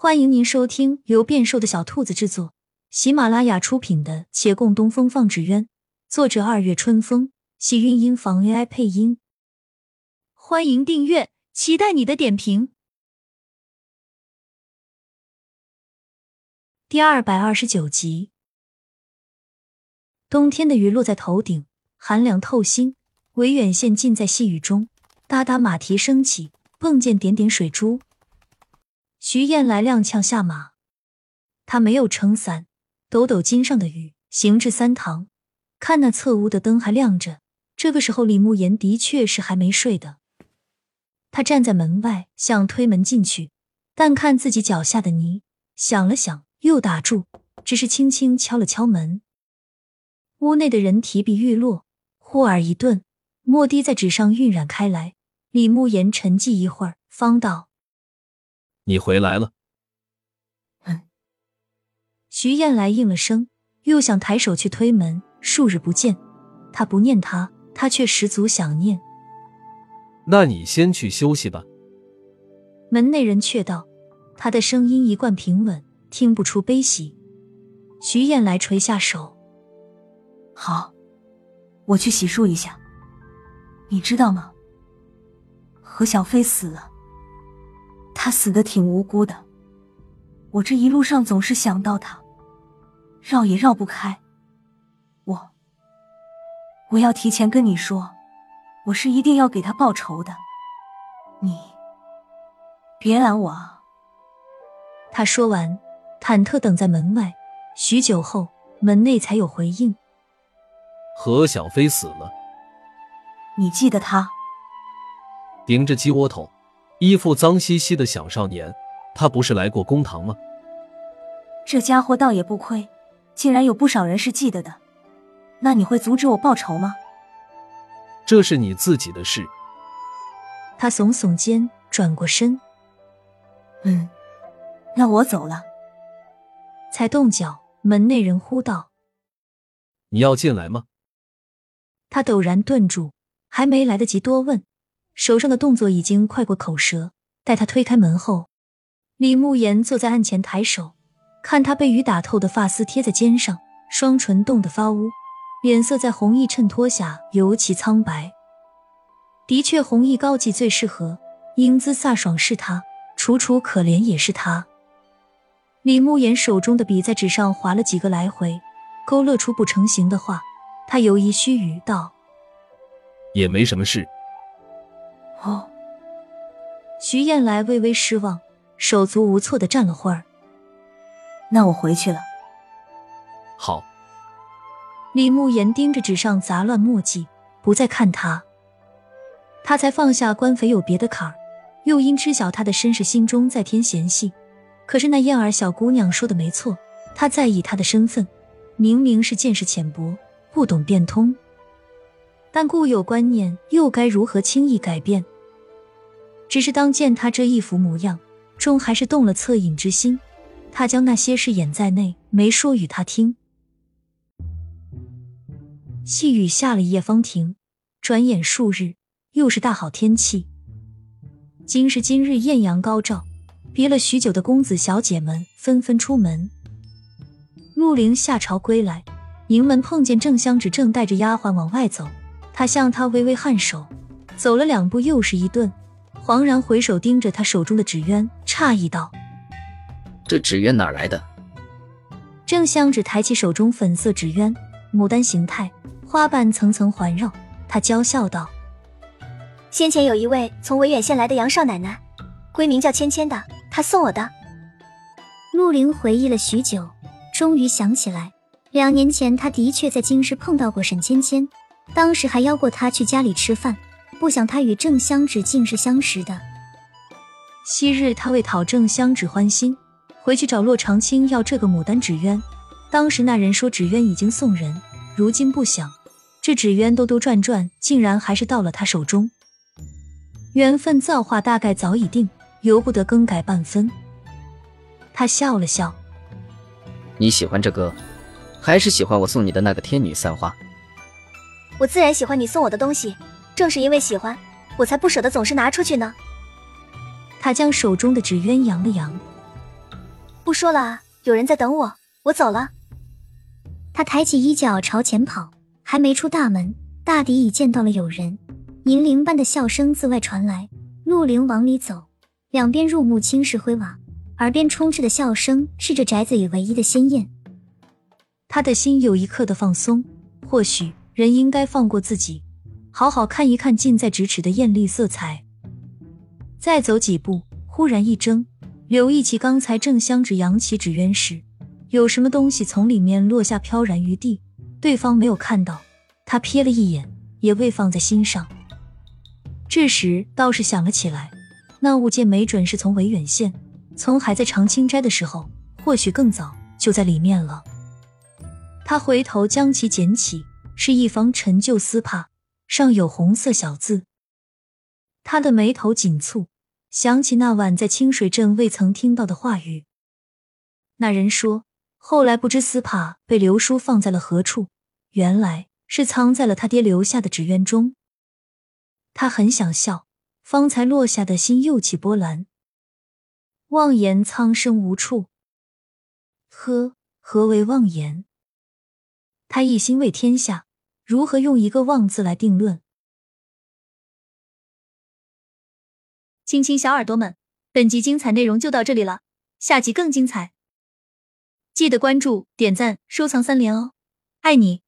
欢迎您收听由变瘦的小兔子制作、喜马拉雅出品的《且共东风放纸鸢》，作者二月春风，喜韵音房 AI 配音。欢迎订阅，期待你的点评。第二百二十九集，冬天的雨落在头顶，寒凉透心。维远县浸在细雨中，哒哒马蹄声起，碰见点点水珠。徐燕来踉跄下马，他没有撑伞，抖抖襟上的雨，行至三堂，看那侧屋的灯还亮着。这个时候，李慕言的确是还没睡的。他站在门外，想推门进去，但看自己脚下的泥，想了想，又打住，只是轻轻敲了敲门。屋内的人提笔欲落，忽而一顿，墨滴在纸上晕染开来。李慕言沉寂一会儿，方道。你回来了。嗯，徐燕来应了声，又想抬手去推门。数日不见，他不念他，他却十足想念。那你先去休息吧。门内人却道，他的声音一贯平稳，听不出悲喜。徐燕来垂下手，好，我去洗漱一下。你知道吗？何小飞死了。他死的挺无辜的，我这一路上总是想到他，绕也绕不开。我，我要提前跟你说，我是一定要给他报仇的。你别拦我啊！他说完，忐忑等在门外，许久后，门内才有回应：何小飞死了。你记得他？顶着鸡窝头。衣服脏兮兮的小少年，他不是来过公堂吗？这家伙倒也不亏，竟然有不少人是记得的。那你会阻止我报仇吗？这是你自己的事。他耸耸肩，转过身。嗯，那我走了。才动脚，门内人呼道：“你要进来吗？”他陡然顿住，还没来得及多问。手上的动作已经快过口舌。待他推开门后，李慕言坐在案前，抬手看他被雨打透的发丝贴在肩上，双唇冻得发乌，脸色在红衣衬托下尤其苍白。的确，红衣高髻最适合，英姿飒爽是他，楚楚可怜也是他。李慕言手中的笔在纸上划了几个来回，勾勒出不成形的画。他犹疑须臾道：“也没什么事。”哦，徐燕来微微失望，手足无措的站了会儿。那我回去了。好。李慕言盯着纸上杂乱墨迹，不再看他。他才放下官匪有别的坎儿，又因知晓他的身世，心中再添嫌隙。可是那燕儿小姑娘说的没错，他在意他的身份，明明是见识浅薄，不懂变通。但固有观念又该如何轻易改变？只是当见他这一副模样，终还是动了恻隐之心。他将那些事掩在内，没说与他听。细雨下了一夜方停，转眼数日，又是大好天气。今时今日艳阳高照，别了许久的公子小姐们纷纷出门。陆凌下朝归来，迎门碰见郑香芷正带着丫鬟往外走。他向他微微颔首，走了两步，又是一顿，恍然回首，盯着他手中的纸鸢，诧异道：“这纸鸢哪来的？”郑香芷抬起手中粉色纸鸢，牡丹形态，花瓣层层环绕。他娇笑道：“先前有一位从维远县来的杨少奶奶，闺名叫芊芊的，她送我的。”陆林回忆了许久，终于想起来，两年前他的确在京师碰到过沈芊芊。当时还邀过他去家里吃饭，不想他与郑香芷竟是相识的。昔日他为讨郑香芷欢心，回去找洛长青要这个牡丹纸鸢。当时那人说纸鸢已经送人，如今不想，这纸鸢兜兜转转，竟然还是到了他手中。缘分造化大概早已定，由不得更改半分。他笑了笑：“你喜欢这个，还是喜欢我送你的那个天女散花？”我自然喜欢你送我的东西，正是因为喜欢，我才不舍得总是拿出去呢。他将手中的纸鸢扬了扬，不说了，有人在等我，我走了。他抬起衣角朝前跑，还没出大门，大抵已见到了有人。银铃般的笑声自外传来，陆凌往里走，两边入目青石灰瓦，耳边充斥的笑声是这宅子里唯一的鲜艳。他的心有一刻的放松，或许人应该放过自己，好好看一看近在咫尺的艳丽色彩。再走几步，忽然一怔，留意起刚才正香指扬起纸鸢时。有什么东西从里面落下，飘然于地。对方没有看到，他瞥了一眼，也未放在心上。这时倒是想了起来，那物件没准是从维远县，从还在长青斋的时候，或许更早就在里面了。他回头将其捡起，是一方陈旧丝帕，上有红色小字。他的眉头紧蹙，想起那晚在清水镇未曾听到的话语。那人说。后来不知丝帕被刘叔放在了何处，原来是藏在了他爹留下的纸鸢中。他很想笑，方才落下的心又起波澜。妄言苍生无处，呵，何为妄言？他一心为天下，如何用一个“妄”字来定论？亲亲小耳朵们，本集精彩内容就到这里了，下集更精彩。记得关注、点赞、收藏三连哦，爱你！